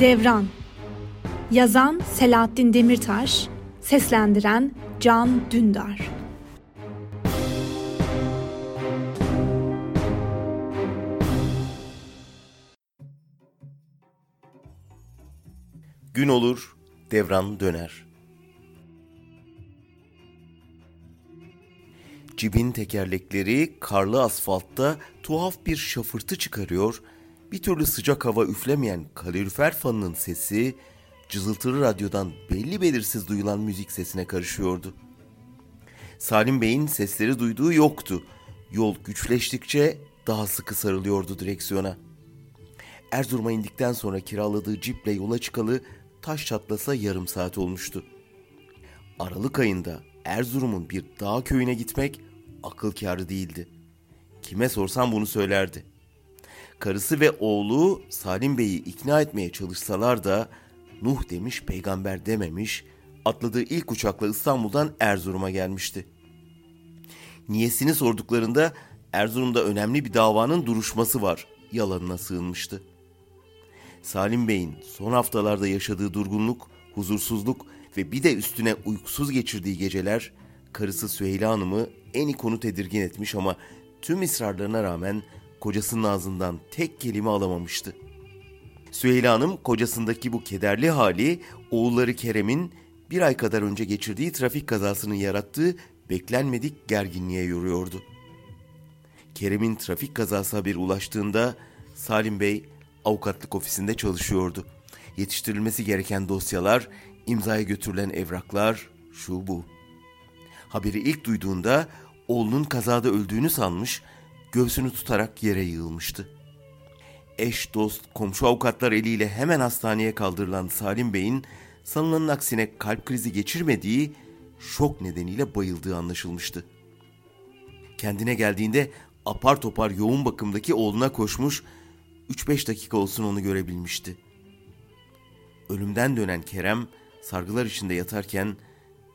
Devran Yazan Selahattin Demirtaş Seslendiren Can Dündar Gün olur, devran döner. Cibin tekerlekleri karlı asfaltta tuhaf bir şafırtı çıkarıyor, bir türlü sıcak hava üflemeyen kalorifer fanının sesi, cızıltılı radyodan belli belirsiz duyulan müzik sesine karışıyordu. Salim Bey'in sesleri duyduğu yoktu. Yol güçleştikçe daha sıkı sarılıyordu direksiyona. Erzurum'a indikten sonra kiraladığı ciple yola çıkalı taş çatlasa yarım saat olmuştu. Aralık ayında Erzurum'un bir dağ köyüne gitmek akıl kârı değildi. Kime sorsam bunu söylerdi. Karısı ve oğlu Salim Bey'i ikna etmeye çalışsalar da Nuh demiş peygamber dememiş, atladığı ilk uçakla İstanbul'dan Erzurum'a gelmişti. Niyesini sorduklarında Erzurum'da önemli bir davanın duruşması var yalanına sığınmıştı. Salim Bey'in son haftalarda yaşadığı durgunluk, huzursuzluk ve bir de üstüne uykusuz geçirdiği geceler karısı Süheyla Hanım'ı en ikonu tedirgin etmiş ama tüm ısrarlarına rağmen kocasının ağzından tek kelime alamamıştı. Süheyla Hanım kocasındaki bu kederli hali oğulları Kerem'in bir ay kadar önce geçirdiği trafik kazasının yarattığı beklenmedik gerginliğe yoruyordu. Kerem'in trafik kazası haberi ulaştığında Salim Bey avukatlık ofisinde çalışıyordu. Yetiştirilmesi gereken dosyalar, imzaya götürülen evraklar, şu bu. Haberi ilk duyduğunda oğlunun kazada öldüğünü sanmış, göğsünü tutarak yere yığılmıştı. Eş, dost, komşu avukatlar eliyle hemen hastaneye kaldırılan Salim Bey'in sanılanın aksine kalp krizi geçirmediği, şok nedeniyle bayıldığı anlaşılmıştı. Kendine geldiğinde apar topar yoğun bakımdaki oğluna koşmuş, 3-5 dakika olsun onu görebilmişti. Ölümden dönen Kerem sargılar içinde yatarken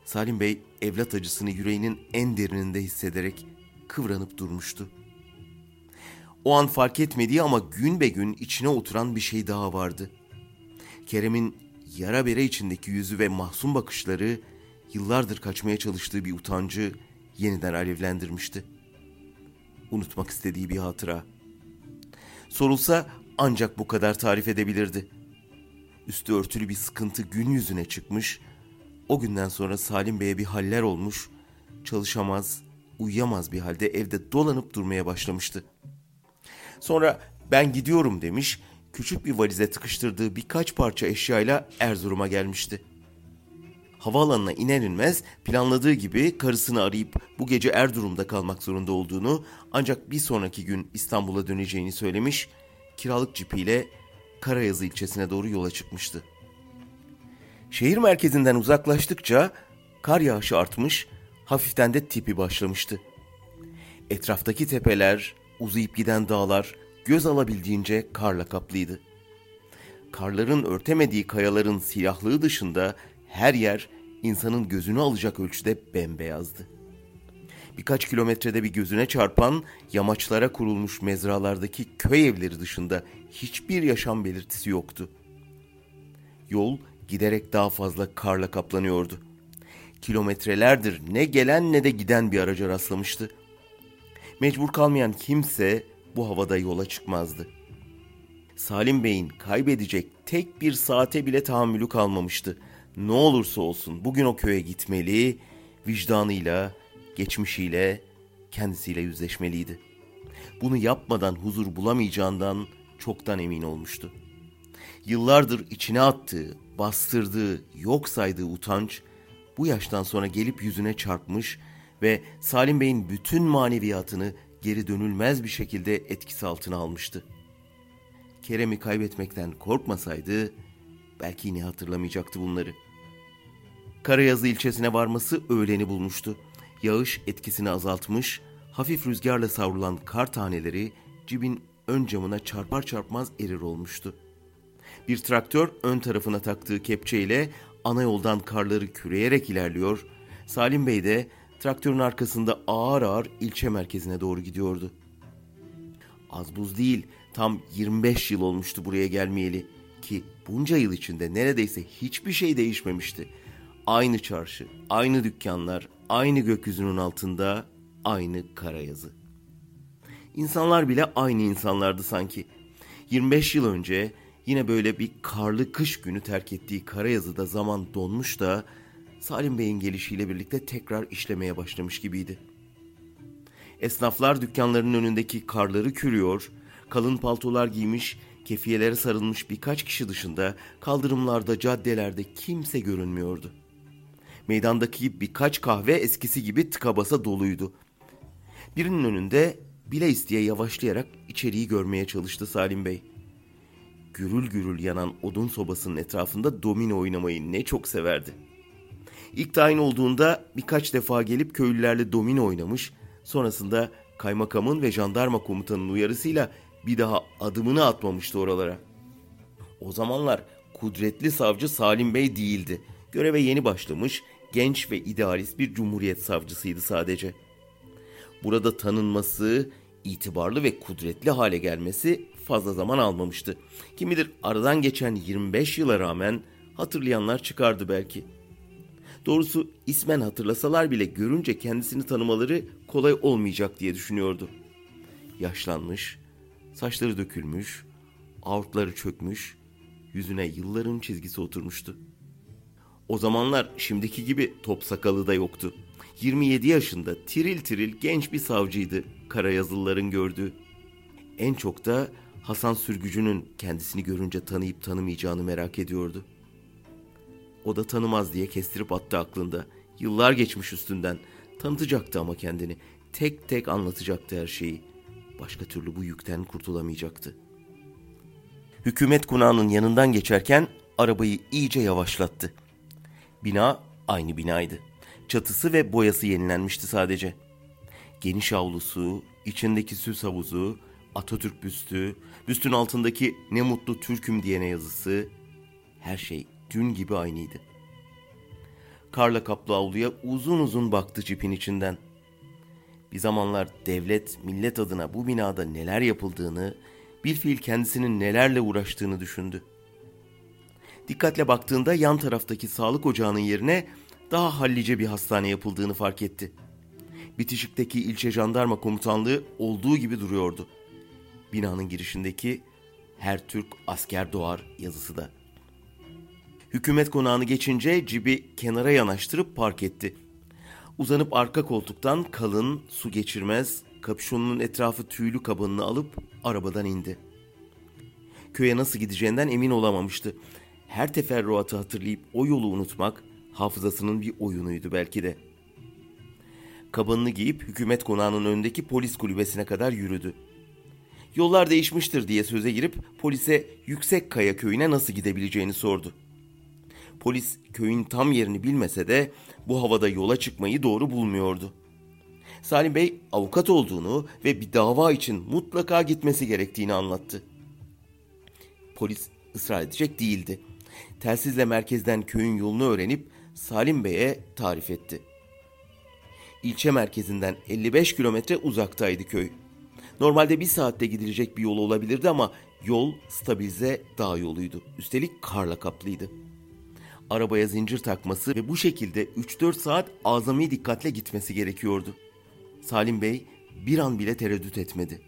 Salim Bey evlat acısını yüreğinin en derininde hissederek kıvranıp durmuştu. O an fark etmediği ama gün be gün içine oturan bir şey daha vardı. Kerem'in yara bere içindeki yüzü ve mahzun bakışları yıllardır kaçmaya çalıştığı bir utancı yeniden alevlendirmişti. Unutmak istediği bir hatıra. Sorulsa ancak bu kadar tarif edebilirdi. Üstü örtülü bir sıkıntı gün yüzüne çıkmış, o günden sonra Salim Bey'e bir haller olmuş, çalışamaz, uyuyamaz bir halde evde dolanıp durmaya başlamıştı. Sonra ben gidiyorum demiş, küçük bir valize tıkıştırdığı birkaç parça eşyayla Erzurum'a gelmişti. Havaalanına iner inmez planladığı gibi karısını arayıp bu gece Erzurum'da kalmak zorunda olduğunu ancak bir sonraki gün İstanbul'a döneceğini söylemiş, kiralık cipiyle Karayazı ilçesine doğru yola çıkmıştı. Şehir merkezinden uzaklaştıkça kar yağışı artmış, hafiften de tipi başlamıştı. Etraftaki tepeler, uzayıp giden dağlar göz alabildiğince karla kaplıydı. Karların örtemediği kayaların siyahlığı dışında her yer insanın gözünü alacak ölçüde bembeyazdı. Birkaç kilometrede bir gözüne çarpan yamaçlara kurulmuş mezralardaki köy evleri dışında hiçbir yaşam belirtisi yoktu. Yol giderek daha fazla karla kaplanıyordu. Kilometrelerdir ne gelen ne de giden bir araca rastlamıştı. Mecbur kalmayan kimse bu havada yola çıkmazdı. Salim Bey'in kaybedecek tek bir saate bile tahammülü kalmamıştı. Ne olursa olsun bugün o köye gitmeli, vicdanıyla, geçmişiyle, kendisiyle yüzleşmeliydi. Bunu yapmadan huzur bulamayacağından çoktan emin olmuştu. Yıllardır içine attığı, bastırdığı, yok saydığı utanç bu yaştan sonra gelip yüzüne çarpmış ve Salim Bey'in bütün maneviyatını geri dönülmez bir şekilde etkisi altına almıştı. Kerem'i kaybetmekten korkmasaydı belki yine hatırlamayacaktı bunları. Karayazı ilçesine varması öğleni bulmuştu. Yağış etkisini azaltmış, hafif rüzgarla savrulan kar taneleri cibin ön camına çarpar çarpmaz erir olmuştu. Bir traktör ön tarafına taktığı kepçeyle ana yoldan karları küreyerek ilerliyor. Salim Bey de traktörün arkasında ağır ağır ilçe merkezine doğru gidiyordu. Az buz değil, tam 25 yıl olmuştu buraya gelmeyeli. Ki bunca yıl içinde neredeyse hiçbir şey değişmemişti. Aynı çarşı, aynı dükkanlar, aynı gökyüzünün altında, aynı kara yazı. İnsanlar bile aynı insanlardı sanki. 25 yıl önce yine böyle bir karlı kış günü terk ettiği Karayazı'da zaman donmuş da Salim Bey'in gelişiyle birlikte tekrar işlemeye başlamış gibiydi. Esnaflar dükkanlarının önündeki karları kürüyor, kalın paltolar giymiş, kefiyelere sarılmış birkaç kişi dışında kaldırımlarda, caddelerde kimse görünmüyordu. Meydandaki birkaç kahve eskisi gibi tıka basa doluydu. Birinin önünde bile isteye yavaşlayarak içeriği görmeye çalıştı Salim Bey. Gürül gürül yanan odun sobasının etrafında domino oynamayı ne çok severdi. İlk tayin olduğunda birkaç defa gelip köylülerle domino oynamış, sonrasında kaymakamın ve jandarma komutanının uyarısıyla bir daha adımını atmamıştı oralara. O zamanlar kudretli savcı Salim Bey değildi. Göreve yeni başlamış, genç ve idealist bir cumhuriyet savcısıydı sadece. Burada tanınması, itibarlı ve kudretli hale gelmesi fazla zaman almamıştı. Kim bilir aradan geçen 25 yıla rağmen hatırlayanlar çıkardı belki. Doğrusu ismen hatırlasalar bile görünce kendisini tanımaları kolay olmayacak diye düşünüyordu. Yaşlanmış, saçları dökülmüş, avurtları çökmüş, yüzüne yılların çizgisi oturmuştu. O zamanlar şimdiki gibi top sakalı da yoktu. 27 yaşında tiril tiril genç bir savcıydı Karayazılıların gördüğü. En çok da Hasan Sürgücü'nün kendisini görünce tanıyıp tanımayacağını merak ediyordu. O da tanımaz diye kestirip attı aklında. Yıllar geçmiş üstünden. Tanıtacaktı ama kendini. Tek tek anlatacaktı her şeyi. Başka türlü bu yükten kurtulamayacaktı. Hükümet konağının yanından geçerken arabayı iyice yavaşlattı. Bina aynı binaydı. Çatısı ve boyası yenilenmişti sadece. Geniş avlusu, içindeki süs havuzu, Atatürk büstü, büstün altındaki ne mutlu Türk'üm diyene yazısı, her şey dün gibi aynıydı. Karla kaplı avluya uzun uzun baktı cipin içinden. Bir zamanlar devlet, millet adına bu binada neler yapıldığını, bir fiil kendisinin nelerle uğraştığını düşündü. Dikkatle baktığında yan taraftaki sağlık ocağının yerine daha hallice bir hastane yapıldığını fark etti. Bitişik'teki ilçe jandarma komutanlığı olduğu gibi duruyordu. Binanın girişindeki her Türk asker doğar yazısı da. Hükümet konağını geçince cibi kenara yanaştırıp park etti. Uzanıp arka koltuktan kalın, su geçirmez, kapüşonunun etrafı tüylü kabanını alıp arabadan indi. Köye nasıl gideceğinden emin olamamıştı. Her teferruatı hatırlayıp o yolu unutmak hafızasının bir oyunuydu belki de. Kabanını giyip hükümet konağının önündeki polis kulübesine kadar yürüdü. Yollar değişmiştir diye söze girip polise Yüksek Kaya köyüne nasıl gidebileceğini sordu. Polis köyün tam yerini bilmese de bu havada yola çıkmayı doğru bulmuyordu. Salim Bey avukat olduğunu ve bir dava için mutlaka gitmesi gerektiğini anlattı. Polis ısrar edecek değildi. Telsizle merkezden köyün yolunu öğrenip Salim Bey'e tarif etti. İlçe merkezinden 55 kilometre uzaktaydı köy. Normalde bir saatte gidilecek bir yol olabilirdi ama yol stabilize dağ yoluydu. Üstelik karla kaplıydı. Arabaya zincir takması ve bu şekilde 3-4 saat azami dikkatle gitmesi gerekiyordu. Salim Bey bir an bile tereddüt etmedi.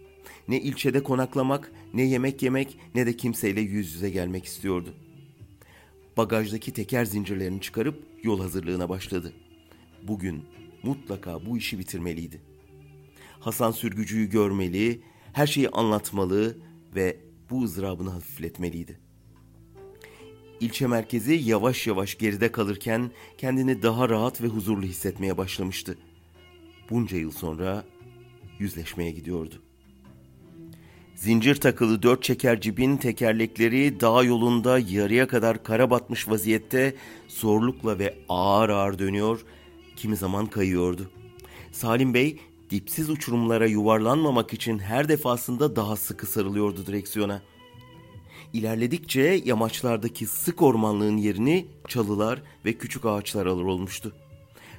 Ne ilçede konaklamak, ne yemek yemek, ne de kimseyle yüz yüze gelmek istiyordu. Bagajdaki teker zincirlerini çıkarıp yol hazırlığına başladı. Bugün mutlaka bu işi bitirmeliydi. Hasan Sürgücü'yü görmeli, her şeyi anlatmalı ve bu ızdırabını hafifletmeliydi. İlçe merkezi yavaş yavaş geride kalırken kendini daha rahat ve huzurlu hissetmeye başlamıştı. Bunca yıl sonra yüzleşmeye gidiyordu. Zincir takılı dört çeker cibin tekerlekleri dağ yolunda yarıya kadar kara batmış vaziyette zorlukla ve ağır ağır dönüyor, kimi zaman kayıyordu. Salim Bey dipsiz uçurumlara yuvarlanmamak için her defasında daha sıkı sarılıyordu direksiyona. İlerledikçe yamaçlardaki sık ormanlığın yerini çalılar ve küçük ağaçlar alır olmuştu.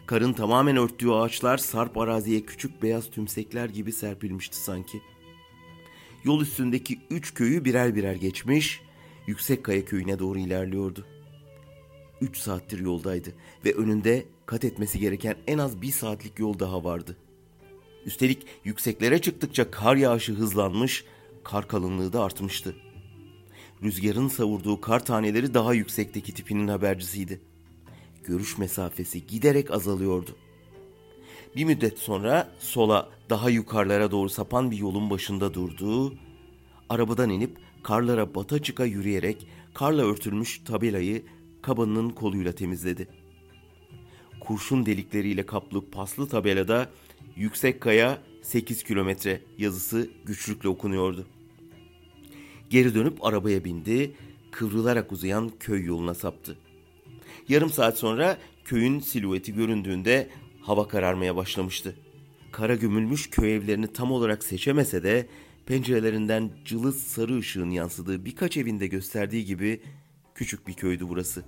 Karın tamamen örttüğü ağaçlar sarp araziye küçük beyaz tümsekler gibi serpilmişti sanki. Yol üstündeki üç köyü birer birer geçmiş, Yüksek Kaya köyüne doğru ilerliyordu. Üç saattir yoldaydı ve önünde kat etmesi gereken en az bir saatlik yol daha vardı. Üstelik yükseklere çıktıkça kar yağışı hızlanmış, kar kalınlığı da artmıştı. Rüzgarın savurduğu kar taneleri daha yüksekteki tipinin habercisiydi. Görüş mesafesi giderek azalıyordu. Bir müddet sonra sola daha yukarılara doğru sapan bir yolun başında durdu. Arabadan inip karlara bata çıka yürüyerek karla örtülmüş tabelayı kabanının koluyla temizledi. Kurşun delikleriyle kaplı paslı tabelada Yüksek Kaya 8 kilometre yazısı güçlükle okunuyordu. Geri dönüp arabaya bindi, kıvrılarak uzayan köy yoluna saptı. Yarım saat sonra köyün silüeti göründüğünde hava kararmaya başlamıştı. Kara gömülmüş köy evlerini tam olarak seçemese de pencerelerinden cılız sarı ışığın yansıdığı birkaç evinde gösterdiği gibi küçük bir köydü burası.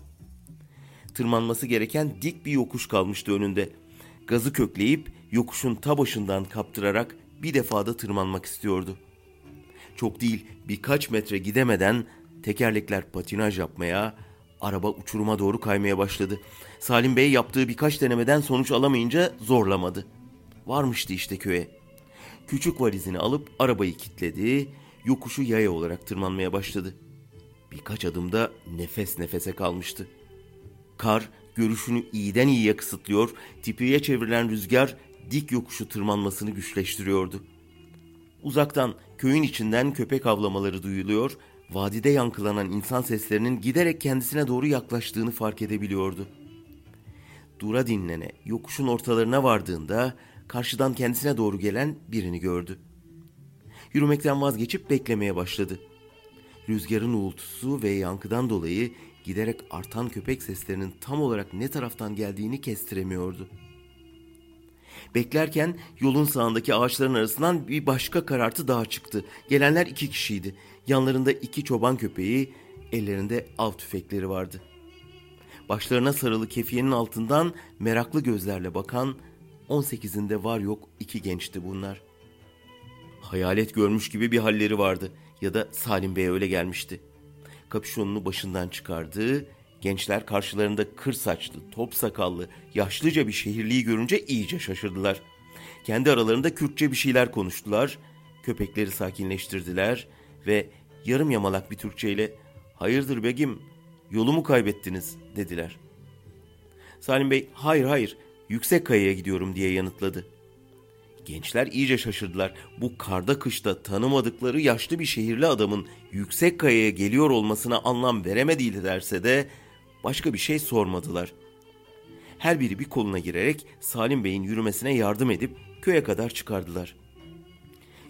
Tırmanması gereken dik bir yokuş kalmıştı önünde. Gazı kökleyip yokuşun ta başından kaptırarak bir defada tırmanmak istiyordu. Çok değil birkaç metre gidemeden tekerlekler patinaj yapmaya, araba uçuruma doğru kaymaya başladı. Salim Bey yaptığı birkaç denemeden sonuç alamayınca zorlamadı. Varmıştı işte köye. Küçük valizini alıp arabayı kilitledi, yokuşu yaya olarak tırmanmaya başladı. Birkaç adımda nefes nefese kalmıştı. Kar görüşünü iyiden iyiye kısıtlıyor, tipiye çevrilen rüzgar dik yokuşu tırmanmasını güçleştiriyordu. Uzaktan köyün içinden köpek avlamaları duyuluyor, vadide yankılanan insan seslerinin giderek kendisine doğru yaklaştığını fark edebiliyordu. Dura dinlene yokuşun ortalarına vardığında karşıdan kendisine doğru gelen birini gördü. Yürümekten vazgeçip beklemeye başladı. Rüzgarın uğultusu ve yankıdan dolayı giderek artan köpek seslerinin tam olarak ne taraftan geldiğini kestiremiyordu. Beklerken yolun sağındaki ağaçların arasından bir başka karartı daha çıktı. Gelenler iki kişiydi. Yanlarında iki çoban köpeği, ellerinde av tüfekleri vardı. Başlarına sarılı kefiyenin altından meraklı gözlerle bakan 18'inde var yok iki gençti bunlar. Hayalet görmüş gibi bir halleri vardı ya da Salim Bey'e öyle gelmişti. Kapüşonunu başından çıkardı, gençler karşılarında kır saçlı, top sakallı, yaşlıca bir şehirliyi görünce iyice şaşırdılar. Kendi aralarında Kürtçe bir şeyler konuştular, köpekleri sakinleştirdiler ve yarım yamalak bir Türkçeyle ''Hayırdır begim, yolumu kaybettiniz?'' dediler. Salim Bey ''Hayır hayır, yüksek kayaya gidiyorum diye yanıtladı. Gençler iyice şaşırdılar. Bu karda kışta tanımadıkları yaşlı bir şehirli adamın yüksek kayaya geliyor olmasına anlam veremedilerse de başka bir şey sormadılar. Her biri bir koluna girerek Salim Bey'in yürümesine yardım edip köye kadar çıkardılar.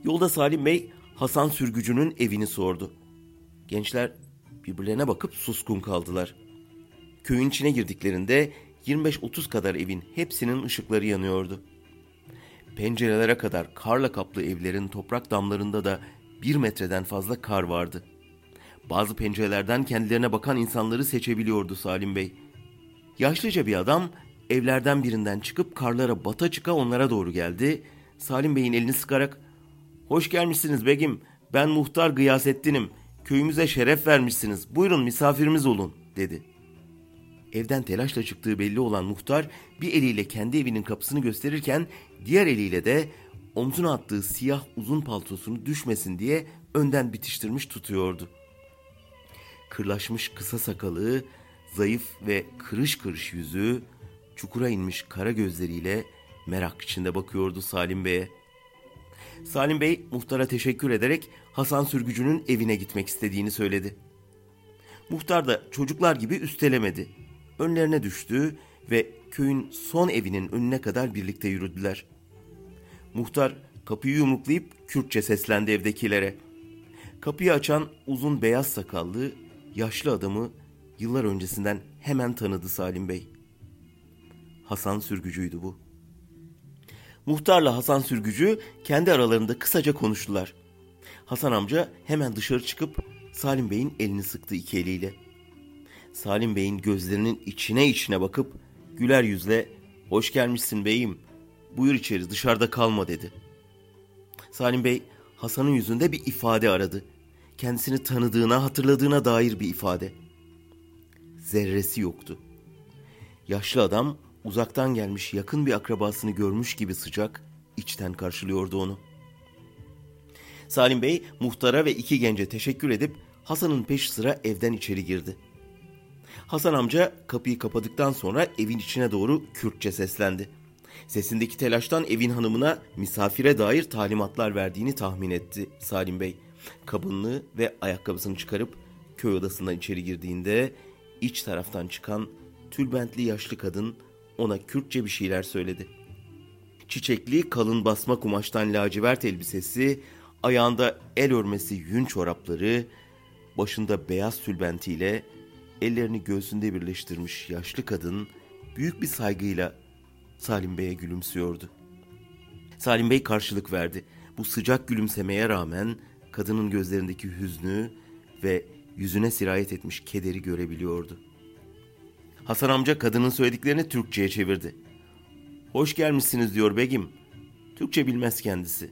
Yolda Salim Bey Hasan Sürgücü'nün evini sordu. Gençler birbirlerine bakıp suskun kaldılar. Köyün içine girdiklerinde 25-30 kadar evin hepsinin ışıkları yanıyordu. Pencerelere kadar karla kaplı evlerin toprak damlarında da bir metreden fazla kar vardı. Bazı pencerelerden kendilerine bakan insanları seçebiliyordu Salim Bey. Yaşlıca bir adam evlerden birinden çıkıp karlara bata çıka onlara doğru geldi. Salim Bey'in elini sıkarak ''Hoş gelmişsiniz begim, ben muhtar Gıyasettin'im. Köyümüze şeref vermişsiniz, buyurun misafirimiz olun.'' dedi.'' Evden telaşla çıktığı belli olan muhtar bir eliyle kendi evinin kapısını gösterirken diğer eliyle de omzuna attığı siyah uzun paltosunu düşmesin diye önden bitiştirmiş tutuyordu. Kırlaşmış kısa sakalı, zayıf ve kırış kırış yüzü, çukura inmiş kara gözleriyle merak içinde bakıyordu Salim Bey'e. Salim Bey muhtara teşekkür ederek Hasan Sürgücü'nün evine gitmek istediğini söyledi. Muhtar da çocuklar gibi üstelemedi önlerine düştü ve köyün son evinin önüne kadar birlikte yürüdüler. Muhtar kapıyı yumruklayıp Kürtçe seslendi evdekilere. Kapıyı açan uzun beyaz sakallı, yaşlı adamı yıllar öncesinden hemen tanıdı Salim Bey. Hasan Sürgücü'ydü bu. Muhtarla Hasan Sürgücü kendi aralarında kısaca konuştular. Hasan amca hemen dışarı çıkıp Salim Bey'in elini sıktı iki eliyle.'' Salim Bey'in gözlerinin içine içine bakıp güler yüzle ''Hoş gelmişsin beyim, buyur içeri dışarıda kalma'' dedi. Salim Bey Hasan'ın yüzünde bir ifade aradı. Kendisini tanıdığına, hatırladığına dair bir ifade. Zerresi yoktu. Yaşlı adam uzaktan gelmiş yakın bir akrabasını görmüş gibi sıcak, içten karşılıyordu onu. Salim Bey muhtara ve iki gence teşekkür edip Hasan'ın peş sıra evden içeri girdi. Hasan amca kapıyı kapadıktan sonra evin içine doğru Kürtçe seslendi. Sesindeki telaştan evin hanımına misafire dair talimatlar verdiğini tahmin etti Salim Bey. Kabınını ve ayakkabısını çıkarıp köy odasından içeri girdiğinde iç taraftan çıkan tülbentli yaşlı kadın ona Kürtçe bir şeyler söyledi. Çiçekli kalın basma kumaştan lacivert elbisesi, ayağında el örmesi yün çorapları, başında beyaz tülbentiyle ellerini göğsünde birleştirmiş yaşlı kadın büyük bir saygıyla Salim Bey'e gülümsüyordu. Salim Bey karşılık verdi. Bu sıcak gülümsemeye rağmen kadının gözlerindeki hüznü ve yüzüne sirayet etmiş kederi görebiliyordu. Hasan amca kadının söylediklerini Türkçe'ye çevirdi. Hoş gelmişsiniz diyor begim. Türkçe bilmez kendisi.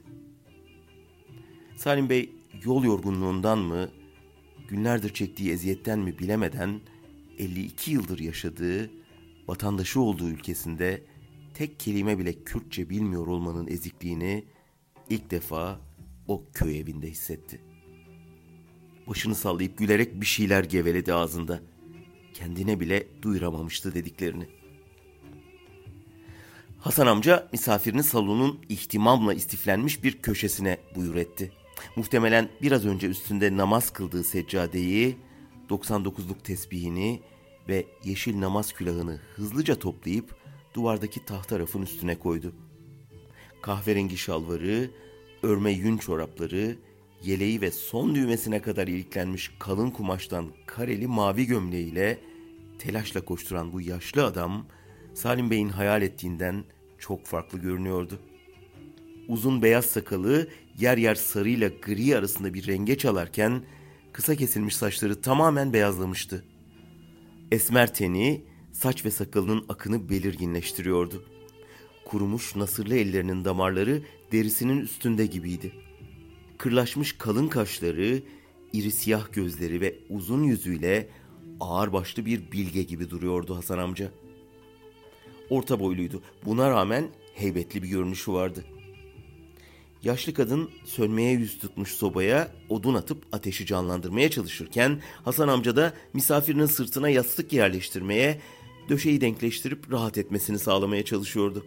Salim Bey yol yorgunluğundan mı, günlerdir çektiği eziyetten mi bilemeden 52 yıldır yaşadığı, vatandaşı olduğu ülkesinde tek kelime bile Kürtçe bilmiyor olmanın ezikliğini ilk defa o köy evinde hissetti. Başını sallayıp gülerek bir şeyler geveledi ağzında. Kendine bile duyuramamıştı dediklerini. Hasan amca misafirini salonun ihtimamla istiflenmiş bir köşesine buyur etti. Muhtemelen biraz önce üstünde namaz kıldığı seccadeyi, 99'luk tesbihini ve yeşil namaz külahını hızlıca toplayıp duvardaki tahta rafın üstüne koydu. Kahverengi şalvarı, örme yün çorapları, yeleği ve son düğmesine kadar iliklenmiş kalın kumaştan kareli mavi gömleğiyle telaşla koşturan bu yaşlı adam Salim Bey'in hayal ettiğinden çok farklı görünüyordu. Uzun beyaz sakalı yer yer sarıyla gri arasında bir renge çalarken kısa kesilmiş saçları tamamen beyazlamıştı. Esmer teni saç ve sakalının akını belirginleştiriyordu. Kurumuş nasırlı ellerinin damarları derisinin üstünde gibiydi. Kırlaşmış kalın kaşları, iri siyah gözleri ve uzun yüzüyle ağır başlı bir bilge gibi duruyordu Hasan amca. Orta boyluydu. Buna rağmen heybetli bir görünüşü vardı. Yaşlı kadın sönmeye yüz tutmuş sobaya odun atıp ateşi canlandırmaya çalışırken Hasan amca da misafirinin sırtına yastık yerleştirmeye döşeyi denkleştirip rahat etmesini sağlamaya çalışıyordu.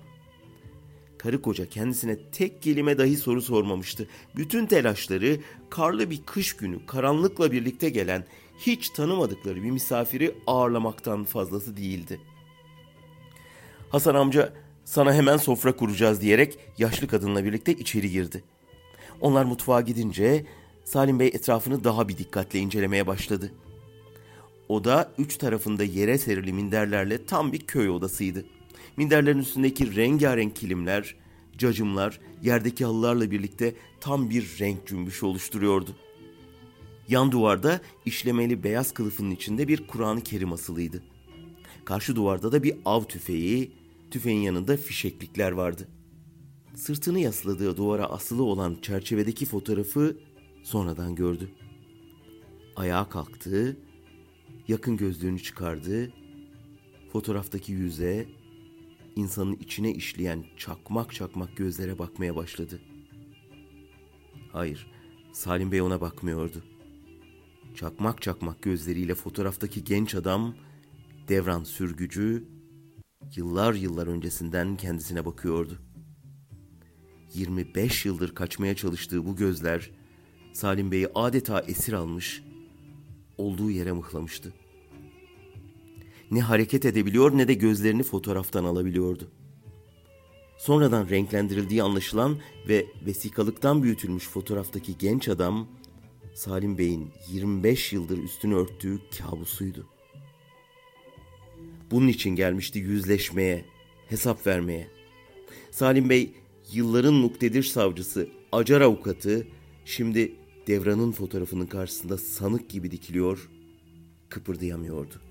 Karı koca kendisine tek kelime dahi soru sormamıştı. Bütün telaşları karlı bir kış günü karanlıkla birlikte gelen hiç tanımadıkları bir misafiri ağırlamaktan fazlası değildi. Hasan amca sana hemen sofra kuracağız diyerek yaşlı kadınla birlikte içeri girdi. Onlar mutfağa gidince Salim Bey etrafını daha bir dikkatle incelemeye başladı.'' Oda üç tarafında yere serili minderlerle tam bir köy odasıydı. Minderlerin üstündeki rengarenk kilimler, cacımlar, yerdeki halılarla birlikte tam bir renk cümbüşü oluşturuyordu. Yan duvarda işlemeli beyaz kılıfının içinde bir Kur'an-ı Kerim asılıydı. Karşı duvarda da bir av tüfeği, tüfeğin yanında fişeklikler vardı. Sırtını yasladığı duvara asılı olan çerçevedeki fotoğrafı sonradan gördü. Ayağa kalktı, yakın gözlüğünü çıkardı. Fotoğraftaki yüze, insanın içine işleyen çakmak çakmak gözlere bakmaya başladı. Hayır, Salim Bey ona bakmıyordu. Çakmak çakmak gözleriyle fotoğraftaki genç adam, devran sürgücü, yıllar yıllar öncesinden kendisine bakıyordu. 25 yıldır kaçmaya çalıştığı bu gözler, Salim Bey'i adeta esir almış, olduğu yere mıhlamıştı. Ne hareket edebiliyor ne de gözlerini fotoğraftan alabiliyordu. Sonradan renklendirildiği anlaşılan ve vesikalıktan büyütülmüş fotoğraftaki genç adam Salim Bey'in 25 yıldır üstünü örttüğü kabusuydu. Bunun için gelmişti yüzleşmeye, hesap vermeye. Salim Bey yılların nuktedir savcısı, acar avukatı şimdi Devran'ın fotoğrafının karşısında sanık gibi dikiliyor, kıpırdayamıyordu.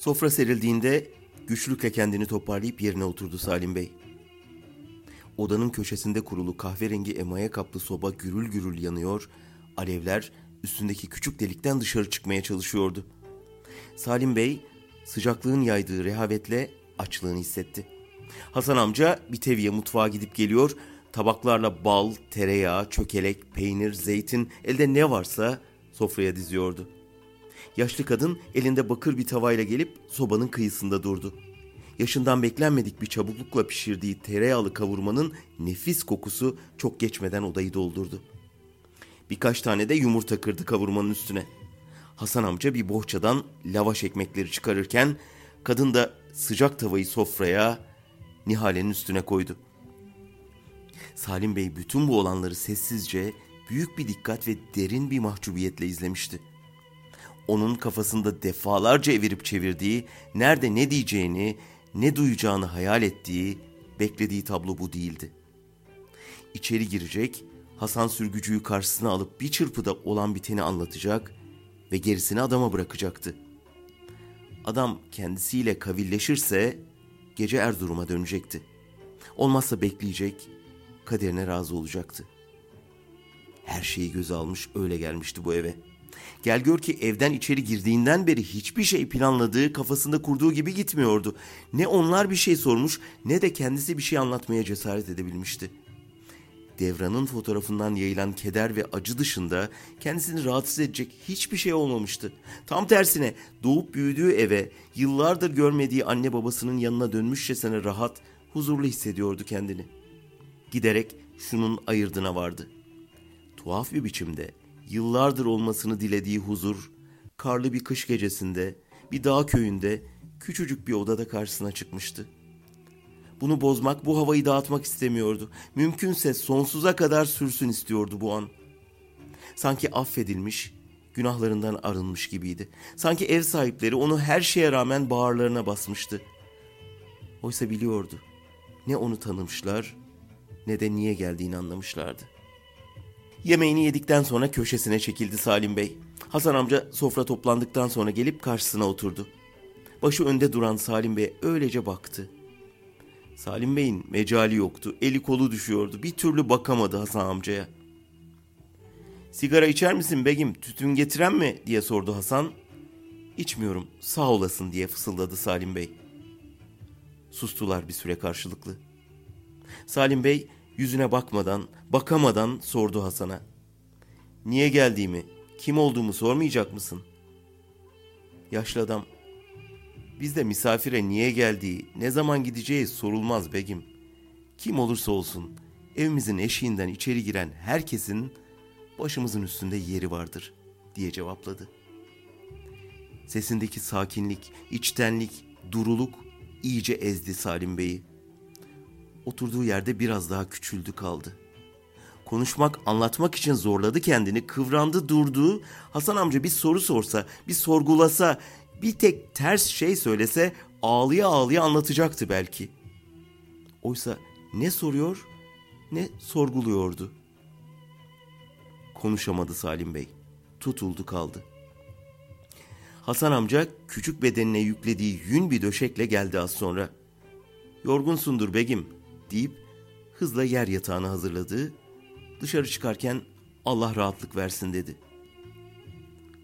Sofra serildiğinde güçlükle kendini toparlayıp yerine oturdu Salim Bey. Odanın köşesinde kurulu kahverengi emaye kaplı soba gürül gürül yanıyor, Alevler üstündeki küçük delikten dışarı çıkmaya çalışıyordu. Salim Bey sıcaklığın yaydığı rehavetle açlığını hissetti. Hasan amca bir teviye mutfağa gidip geliyor, tabaklarla bal, tereyağı, çökelek, peynir, zeytin, elde ne varsa sofraya diziyordu. Yaşlı kadın elinde bakır bir tavayla gelip sobanın kıyısında durdu. Yaşından beklenmedik bir çabuklukla pişirdiği tereyağlı kavurmanın nefis kokusu çok geçmeden odayı doldurdu. Birkaç tane de yumurta kırdı kavurmanın üstüne. Hasan amca bir bohçadan lavaş ekmekleri çıkarırken kadın da sıcak tavayı sofraya Nihale'nin üstüne koydu. Salim Bey bütün bu olanları sessizce, büyük bir dikkat ve derin bir mahcubiyetle izlemişti. Onun kafasında defalarca evirip çevirdiği, nerede ne diyeceğini, ne duyacağını hayal ettiği, beklediği tablo bu değildi. İçeri girecek, Hasan sürgücüyü karşısına alıp bir çırpıda olan biteni anlatacak ve gerisini adama bırakacaktı. Adam kendisiyle kavilleşirse gece Erzurum'a dönecekti. Olmazsa bekleyecek, kaderine razı olacaktı. Her şeyi göze almış öyle gelmişti bu eve. Gel gör ki evden içeri girdiğinden beri hiçbir şey planladığı, kafasında kurduğu gibi gitmiyordu. Ne onlar bir şey sormuş ne de kendisi bir şey anlatmaya cesaret edebilmişti. Devran'ın fotoğrafından yayılan keder ve acı dışında kendisini rahatsız edecek hiçbir şey olmamıştı. Tam tersine doğup büyüdüğü eve yıllardır görmediği anne babasının yanına dönmüşçesine rahat, huzurlu hissediyordu kendini. Giderek şunun ayırdına vardı. Tuhaf bir biçimde yıllardır olmasını dilediği huzur, karlı bir kış gecesinde, bir dağ köyünde, küçücük bir odada karşısına çıkmıştı.'' Bunu bozmak, bu havayı dağıtmak istemiyordu. Mümkünse sonsuza kadar sürsün istiyordu bu an. Sanki affedilmiş, günahlarından arınmış gibiydi. Sanki ev sahipleri onu her şeye rağmen bağırlarına basmıştı. Oysa biliyordu. Ne onu tanımışlar ne de niye geldiğini anlamışlardı. Yemeğini yedikten sonra köşesine çekildi Salim Bey. Hasan amca sofra toplandıktan sonra gelip karşısına oturdu. Başı önde duran Salim Bey öylece baktı. Salim Bey'in mecali yoktu. Eli kolu düşüyordu. Bir türlü bakamadı Hasan amcaya. Sigara içer misin begim? Tütün getiren mi? diye sordu Hasan. İçmiyorum sağ olasın diye fısıldadı Salim Bey. Sustular bir süre karşılıklı. Salim Bey yüzüne bakmadan, bakamadan sordu Hasan'a. Niye geldiğimi, kim olduğumu sormayacak mısın? Yaşlı adam Bizde misafire niye geldiği, ne zaman gideceği sorulmaz begim. Kim olursa olsun evimizin eşiğinden içeri giren herkesin başımızın üstünde yeri vardır diye cevapladı. Sesindeki sakinlik, içtenlik, duruluk iyice ezdi Salim Bey'i. Oturduğu yerde biraz daha küçüldü kaldı. Konuşmak, anlatmak için zorladı kendini, kıvrandı, durdu. Hasan amca bir soru sorsa, bir sorgulasa, bir tek ters şey söylese ağlıya ağlıya anlatacaktı belki. Oysa ne soruyor ne sorguluyordu. Konuşamadı Salim Bey. Tutuldu kaldı. Hasan amca küçük bedenine yüklediği yün bir döşekle geldi az sonra. Yorgunsundur begim deyip hızla yer yatağını hazırladı. Dışarı çıkarken Allah rahatlık versin dedi.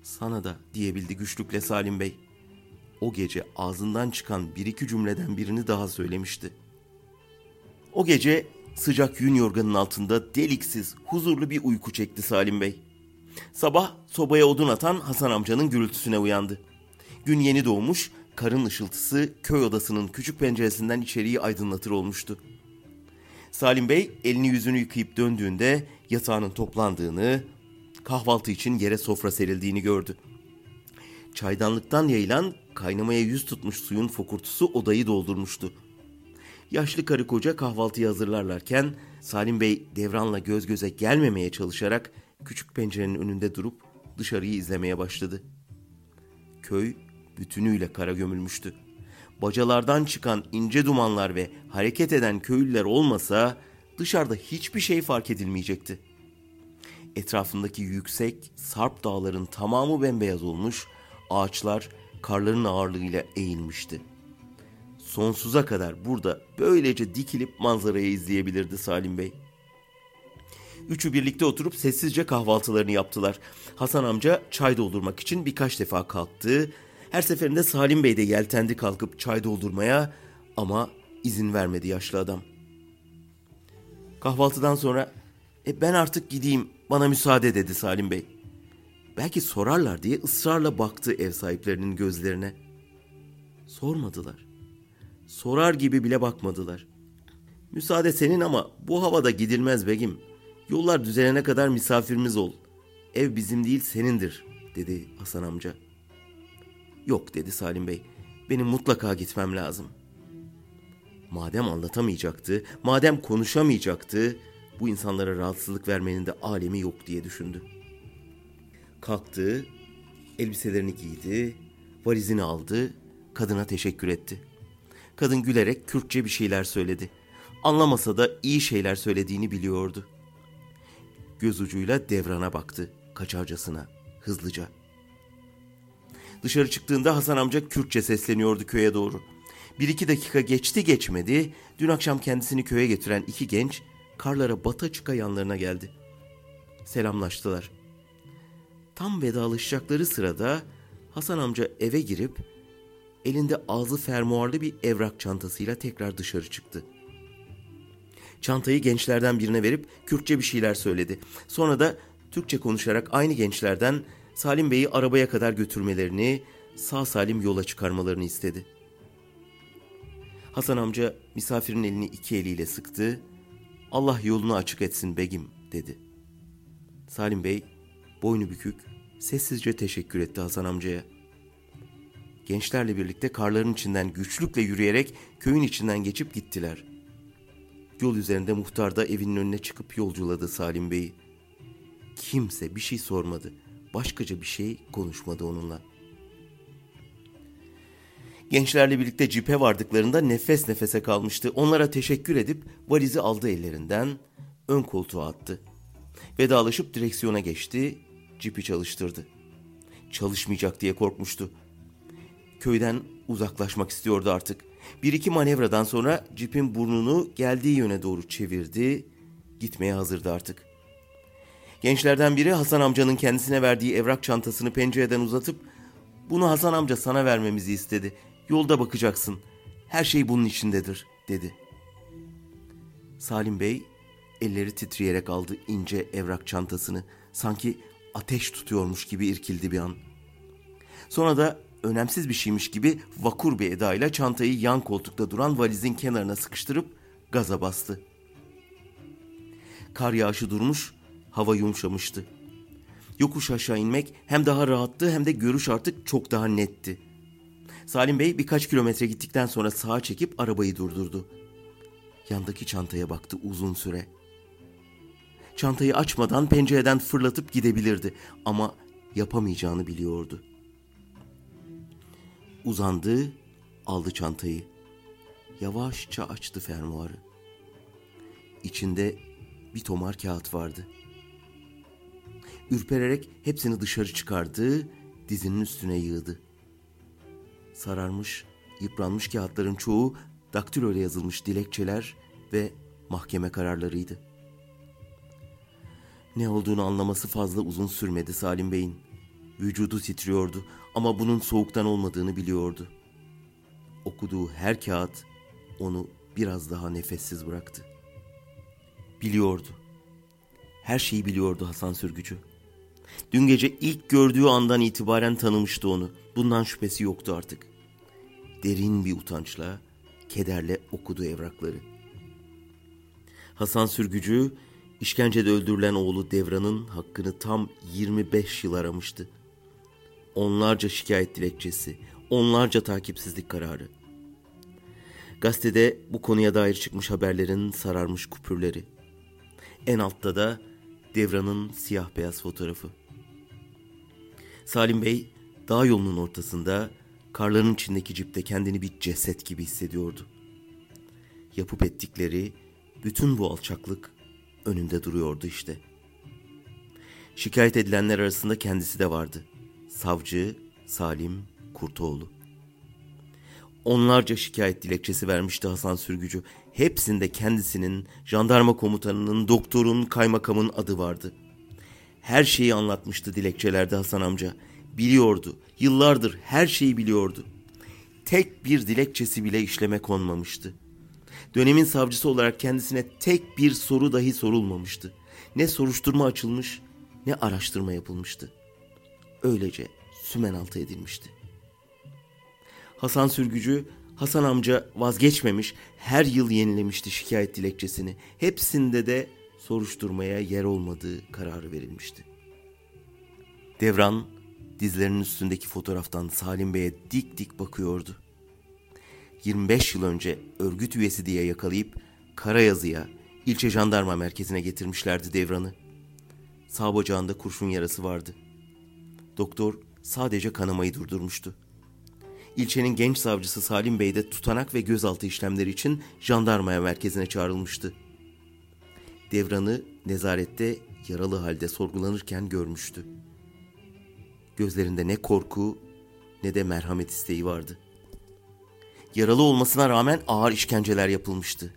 Sana da diyebildi güçlükle Salim Bey o gece ağzından çıkan bir iki cümleden birini daha söylemişti. O gece sıcak yün yorganın altında deliksiz, huzurlu bir uyku çekti Salim Bey. Sabah sobaya odun atan Hasan amcanın gürültüsüne uyandı. Gün yeni doğmuş, karın ışıltısı köy odasının küçük penceresinden içeriği aydınlatır olmuştu. Salim Bey elini yüzünü yıkayıp döndüğünde yatağının toplandığını, kahvaltı için yere sofra serildiğini gördü. Çaydanlıktan yayılan kaynamaya yüz tutmuş suyun fokurtusu odayı doldurmuştu. Yaşlı karı koca kahvaltıyı hazırlarlarken Salim Bey Devran'la göz göze gelmemeye çalışarak küçük pencerenin önünde durup dışarıyı izlemeye başladı. Köy bütünüyle kara gömülmüştü. Bacalardan çıkan ince dumanlar ve hareket eden köylüler olmasa dışarıda hiçbir şey fark edilmeyecekti. Etrafındaki yüksek, sarp dağların tamamı bembeyaz olmuş, ağaçlar karların ağırlığıyla eğilmişti. Sonsuza kadar burada böylece dikilip manzarayı izleyebilirdi Salim Bey. Üçü birlikte oturup sessizce kahvaltılarını yaptılar. Hasan amca çay doldurmak için birkaç defa kalktı. Her seferinde Salim Bey de yeltendi kalkıp çay doldurmaya ama izin vermedi yaşlı adam. Kahvaltıdan sonra e ben artık gideyim bana müsaade dedi Salim Bey. Belki sorarlar diye ısrarla baktı ev sahiplerinin gözlerine. Sormadılar. Sorar gibi bile bakmadılar. Müsaade senin ama bu havada gidilmez begim. Yollar düzelene kadar misafirimiz ol. Ev bizim değil senindir dedi Hasan amca. Yok dedi Salim Bey. Benim mutlaka gitmem lazım. Madem anlatamayacaktı, madem konuşamayacaktı, bu insanlara rahatsızlık vermenin de alemi yok diye düşündü. Kalktı, elbiselerini giydi, valizini aldı, kadına teşekkür etti. Kadın gülerek Kürtçe bir şeyler söyledi. Anlamasa da iyi şeyler söylediğini biliyordu. Göz ucuyla Devran'a baktı, kaçarcasına, hızlıca. Dışarı çıktığında Hasan amca Kürtçe sesleniyordu köye doğru. Bir iki dakika geçti geçmedi, dün akşam kendisini köye getiren iki genç karlara bata çıka yanlarına geldi. Selamlaştılar. Tam vedalaşacakları sırada Hasan amca eve girip elinde ağzı fermuarlı bir evrak çantasıyla tekrar dışarı çıktı. Çantayı gençlerden birine verip Kürtçe bir şeyler söyledi. Sonra da Türkçe konuşarak aynı gençlerden Salim Bey'i arabaya kadar götürmelerini, sağ salim yola çıkarmalarını istedi. Hasan amca misafirin elini iki eliyle sıktı. Allah yolunu açık etsin begim dedi. Salim Bey boynu bükük sessizce teşekkür etti Hasan amcaya. Gençlerle birlikte karların içinden güçlükle yürüyerek köyün içinden geçip gittiler. Yol üzerinde muhtar da evinin önüne çıkıp yolculadı Salim Bey'i. Kimse bir şey sormadı. Başkaca bir şey konuşmadı onunla. Gençlerle birlikte cipe vardıklarında nefes nefese kalmıştı. Onlara teşekkür edip valizi aldı ellerinden, ön koltuğa attı. Vedalaşıp direksiyona geçti, cipi çalıştırdı. Çalışmayacak diye korkmuştu. Köyden uzaklaşmak istiyordu artık. Bir iki manevradan sonra cipin burnunu geldiği yöne doğru çevirdi. Gitmeye hazırdı artık. Gençlerden biri Hasan amcanın kendisine verdiği evrak çantasını pencereden uzatıp bunu Hasan amca sana vermemizi istedi. Yolda bakacaksın. Her şey bunun içindedir dedi. Salim Bey elleri titreyerek aldı ince evrak çantasını. Sanki ateş tutuyormuş gibi irkildi bir an. Sonra da önemsiz bir şeymiş gibi vakur bir edayla çantayı yan koltukta duran valizin kenarına sıkıştırıp gaza bastı. Kar yağışı durmuş, hava yumuşamıştı. Yokuş aşağı inmek hem daha rahattı hem de görüş artık çok daha netti. Salim Bey birkaç kilometre gittikten sonra sağa çekip arabayı durdurdu. Yandaki çantaya baktı uzun süre. Çantayı açmadan pencereden fırlatıp gidebilirdi ama yapamayacağını biliyordu. Uzandı, aldı çantayı. Yavaşça açtı fermuarı. İçinde bir tomar kağıt vardı. Ürpererek hepsini dışarı çıkardı, dizinin üstüne yığdı. Sararmış, yıpranmış kağıtların çoğu daktilo ile yazılmış dilekçeler ve mahkeme kararlarıydı. Ne olduğunu anlaması fazla uzun sürmedi Salim Bey'in. Vücudu titriyordu ama bunun soğuktan olmadığını biliyordu. Okuduğu her kağıt onu biraz daha nefessiz bıraktı. Biliyordu. Her şeyi biliyordu Hasan Sürgücü. Dün gece ilk gördüğü andan itibaren tanımıştı onu. Bundan şüphesi yoktu artık. Derin bir utançla, kederle okudu evrakları. Hasan Sürgücü, işkencede öldürülen oğlu Devran'ın hakkını tam 25 yıl aramıştı. Onlarca şikayet dilekçesi, onlarca takipsizlik kararı. Gazetede bu konuya dair çıkmış haberlerin sararmış kupürleri. En altta da Devran'ın siyah beyaz fotoğrafı. Salim Bey dağ yolunun ortasında karların içindeki cipte kendini bir ceset gibi hissediyordu. Yapıp ettikleri bütün bu alçaklık önünde duruyordu işte. Şikayet edilenler arasında kendisi de vardı. Savcı Salim Kurtoğlu. onlarca şikayet dilekçesi vermişti Hasan Sürgücü. Hepsinde kendisinin, jandarma komutanının, doktorun, kaymakamın adı vardı. Her şeyi anlatmıştı dilekçelerde Hasan amca. Biliyordu, yıllardır her şeyi biliyordu. Tek bir dilekçesi bile işleme konmamıştı. Dönemin savcısı olarak kendisine tek bir soru dahi sorulmamıştı. Ne soruşturma açılmış ne araştırma yapılmıştı. Öylece sümen altı edilmişti. Hasan Sürgücü, Hasan amca vazgeçmemiş, her yıl yenilemişti şikayet dilekçesini. Hepsinde de soruşturmaya yer olmadığı kararı verilmişti. Devran dizlerinin üstündeki fotoğraftan Salim Bey'e dik dik bakıyordu. 25 yıl önce örgüt üyesi diye yakalayıp Karayazı'ya, ilçe jandarma merkezine getirmişlerdi Devran'ı. Sağ bacağında kurşun yarası vardı. Doktor sadece kanamayı durdurmuştu. İlçenin genç savcısı Salim Bey de tutanak ve gözaltı işlemleri için jandarmaya merkezine çağrılmıştı. Devran'ı nezarette yaralı halde sorgulanırken görmüştü. Gözlerinde ne korku ne de merhamet isteği vardı. Yaralı olmasına rağmen ağır işkenceler yapılmıştı.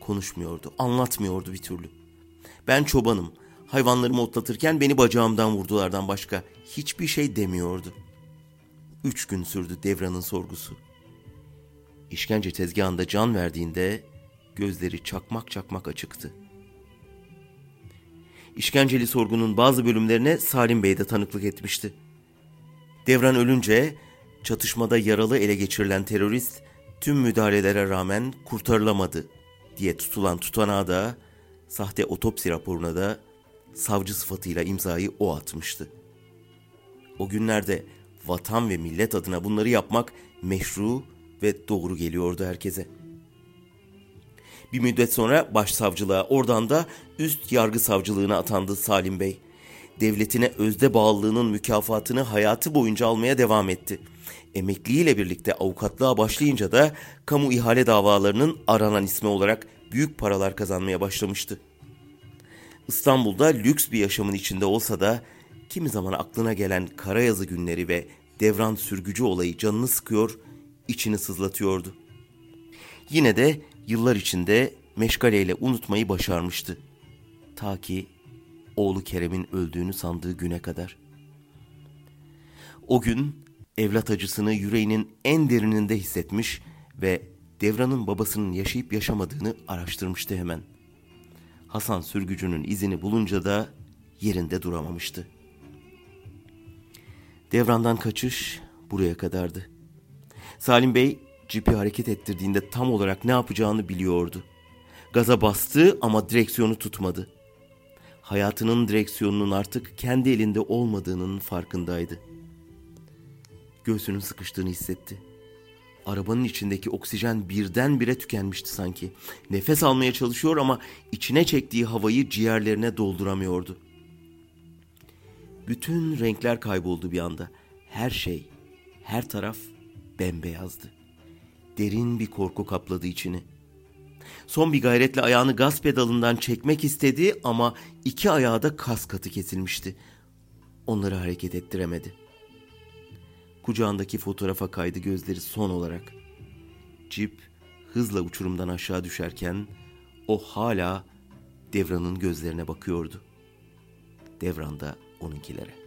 Konuşmuyordu, anlatmıyordu bir türlü. Ben çobanım. Hayvanlarımı otlatırken beni bacağımdan vurdulardan başka hiçbir şey demiyordu. Üç gün sürdü Devran'ın sorgusu. İşkence tezgahında can verdiğinde gözleri çakmak çakmak açıktı. İşkenceli sorgunun bazı bölümlerine Salim Bey de tanıklık etmişti. Devran ölünce çatışmada yaralı ele geçirilen terörist tüm müdahalelere rağmen kurtarılamadı diye tutulan tutanağa da sahte otopsi raporuna da savcı sıfatıyla imzayı o atmıştı. O günlerde vatan ve millet adına bunları yapmak meşru ve doğru geliyordu herkese. Bir müddet sonra başsavcılığa, oradan da üst yargı savcılığına atandı Salim Bey. Devletine özde bağlılığının mükafatını hayatı boyunca almaya devam etti. Emekliyle birlikte avukatlığa başlayınca da kamu ihale davalarının aranan ismi olarak büyük paralar kazanmaya başlamıştı. İstanbul'da lüks bir yaşamın içinde olsa da kimi zaman aklına gelen Karayazı günleri ve devran sürgücü olayı canını sıkıyor, içini sızlatıyordu. Yine de yıllar içinde meşgaleyle unutmayı başarmıştı. Ta ki oğlu Kerem'in öldüğünü sandığı güne kadar. O gün evlat acısını yüreğinin en derininde hissetmiş ve Devran'ın babasının yaşayıp yaşamadığını araştırmıştı hemen. Hasan sürgücünün izini bulunca da yerinde duramamıştı. Devrandan kaçış buraya kadardı. Salim Bey cipi hareket ettirdiğinde tam olarak ne yapacağını biliyordu. Gaza bastı ama direksiyonu tutmadı. Hayatının direksiyonunun artık kendi elinde olmadığının farkındaydı. Göğsünün sıkıştığını hissetti. Arabanın içindeki oksijen birdenbire tükenmişti sanki. Nefes almaya çalışıyor ama içine çektiği havayı ciğerlerine dolduramıyordu. Bütün renkler kayboldu bir anda. Her şey, her taraf bembeyazdı. Derin bir korku kapladı içini. Son bir gayretle ayağını gaz pedalından çekmek istedi ama iki ayağı da kas katı kesilmişti. Onları hareket ettiremedi. Kucağındaki fotoğrafa kaydı gözleri son olarak. Cip hızla uçurumdan aşağı düşerken o hala Devran'ın gözlerine bakıyordu. Devran da onunkilere.